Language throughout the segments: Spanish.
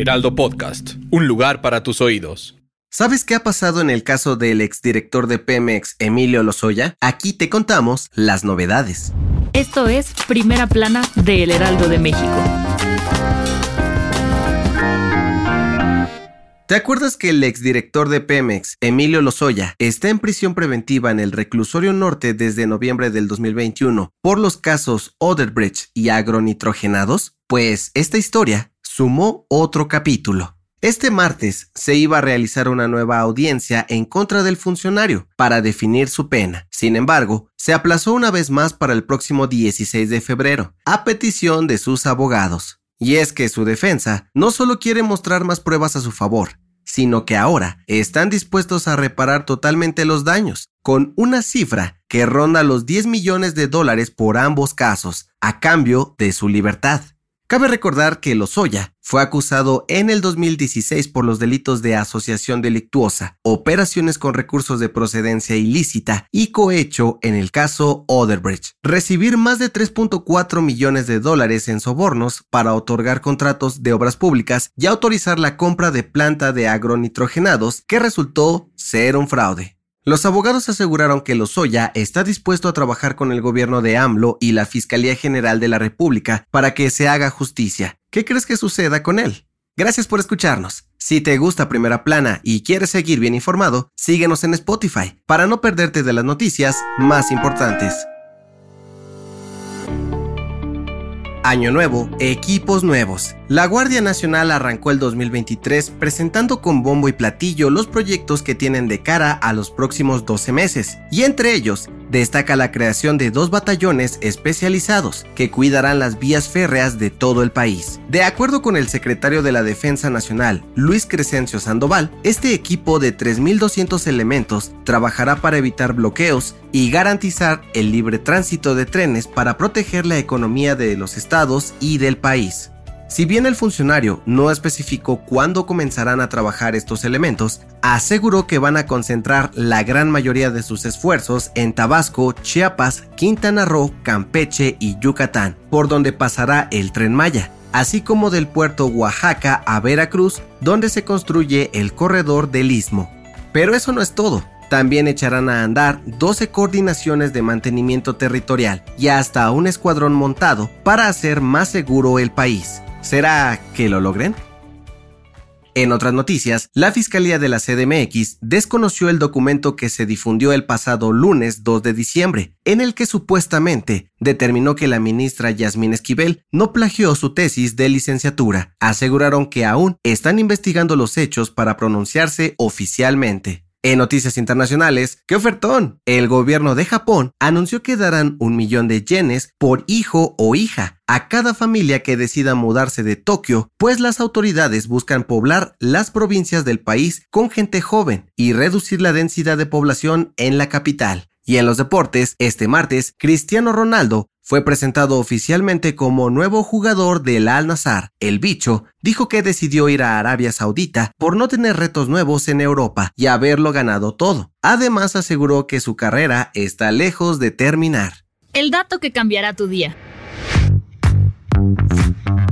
Heraldo Podcast, un lugar para tus oídos. ¿Sabes qué ha pasado en el caso del exdirector de Pemex, Emilio Lozoya? Aquí te contamos las novedades. Esto es Primera Plana de El Heraldo de México. ¿Te acuerdas que el exdirector de Pemex, Emilio Lozoya, está en prisión preventiva en el reclusorio norte desde noviembre del 2021 por los casos Oderbridge y agronitrogenados? Pues esta historia sumó otro capítulo. Este martes se iba a realizar una nueva audiencia en contra del funcionario para definir su pena. Sin embargo, se aplazó una vez más para el próximo 16 de febrero, a petición de sus abogados. Y es que su defensa no solo quiere mostrar más pruebas a su favor, sino que ahora están dispuestos a reparar totalmente los daños, con una cifra que ronda los 10 millones de dólares por ambos casos, a cambio de su libertad. Cabe recordar que Lozoya fue acusado en el 2016 por los delitos de asociación delictuosa, operaciones con recursos de procedencia ilícita y cohecho en el caso Oderbridge. Recibir más de 3.4 millones de dólares en sobornos para otorgar contratos de obras públicas y autorizar la compra de planta de agronitrogenados que resultó ser un fraude. Los abogados aseguraron que Lozoya está dispuesto a trabajar con el gobierno de AMLO y la Fiscalía General de la República para que se haga justicia. ¿Qué crees que suceda con él? Gracias por escucharnos. Si te gusta Primera Plana y quieres seguir bien informado, síguenos en Spotify para no perderte de las noticias más importantes. Año nuevo, equipos nuevos. La Guardia Nacional arrancó el 2023 presentando con bombo y platillo los proyectos que tienen de cara a los próximos 12 meses, y entre ellos destaca la creación de dos batallones especializados que cuidarán las vías férreas de todo el país. De acuerdo con el secretario de la Defensa Nacional, Luis Crescencio Sandoval, este equipo de 3.200 elementos trabajará para evitar bloqueos y garantizar el libre tránsito de trenes para proteger la economía de los estados y del país. Si bien el funcionario no especificó cuándo comenzarán a trabajar estos elementos, aseguró que van a concentrar la gran mayoría de sus esfuerzos en Tabasco, Chiapas, Quintana Roo, Campeche y Yucatán, por donde pasará el tren Maya, así como del puerto Oaxaca a Veracruz, donde se construye el corredor del Istmo. Pero eso no es todo. También echarán a andar 12 coordinaciones de mantenimiento territorial y hasta un escuadrón montado para hacer más seguro el país. ¿Será que lo logren? En otras noticias, la Fiscalía de la CDMX desconoció el documento que se difundió el pasado lunes 2 de diciembre, en el que supuestamente determinó que la ministra Yasmín Esquivel no plagió su tesis de licenciatura. Aseguraron que aún están investigando los hechos para pronunciarse oficialmente. En noticias internacionales, ¡qué ofertón! El gobierno de Japón anunció que darán un millón de yenes por hijo o hija a cada familia que decida mudarse de Tokio, pues las autoridades buscan poblar las provincias del país con gente joven y reducir la densidad de población en la capital. Y en los deportes, este martes, Cristiano Ronaldo fue presentado oficialmente como nuevo jugador del Al Nazar. El bicho dijo que decidió ir a Arabia Saudita por no tener retos nuevos en Europa y haberlo ganado todo. Además aseguró que su carrera está lejos de terminar. El dato que cambiará tu día.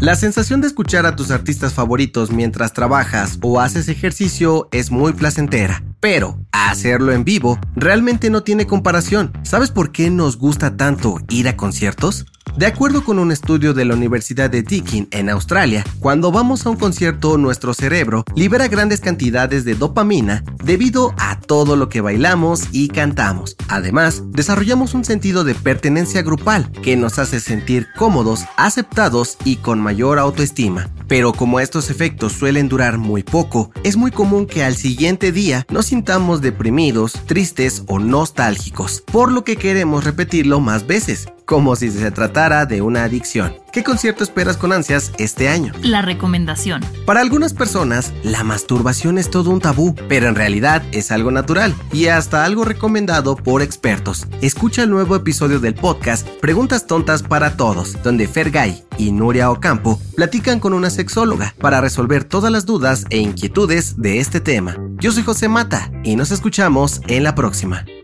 La sensación de escuchar a tus artistas favoritos mientras trabajas o haces ejercicio es muy placentera. Pero hacerlo en vivo realmente no tiene comparación. ¿Sabes por qué nos gusta tanto ir a conciertos? De acuerdo con un estudio de la Universidad de Deakin en Australia, cuando vamos a un concierto nuestro cerebro libera grandes cantidades de dopamina debido a todo lo que bailamos y cantamos. Además, desarrollamos un sentido de pertenencia grupal que nos hace sentir cómodos, aceptados y con mayor autoestima. Pero como estos efectos suelen durar muy poco, es muy común que al siguiente día nos sintamos deprimidos, tristes o nostálgicos, por lo que queremos repetirlo más veces como si se tratara de una adicción. ¿Qué concierto esperas con ansias este año? La recomendación. Para algunas personas, la masturbación es todo un tabú, pero en realidad es algo natural y hasta algo recomendado por expertos. Escucha el nuevo episodio del podcast Preguntas Tontas para Todos, donde Fergay y Nuria Ocampo platican con una sexóloga para resolver todas las dudas e inquietudes de este tema. Yo soy José Mata y nos escuchamos en la próxima.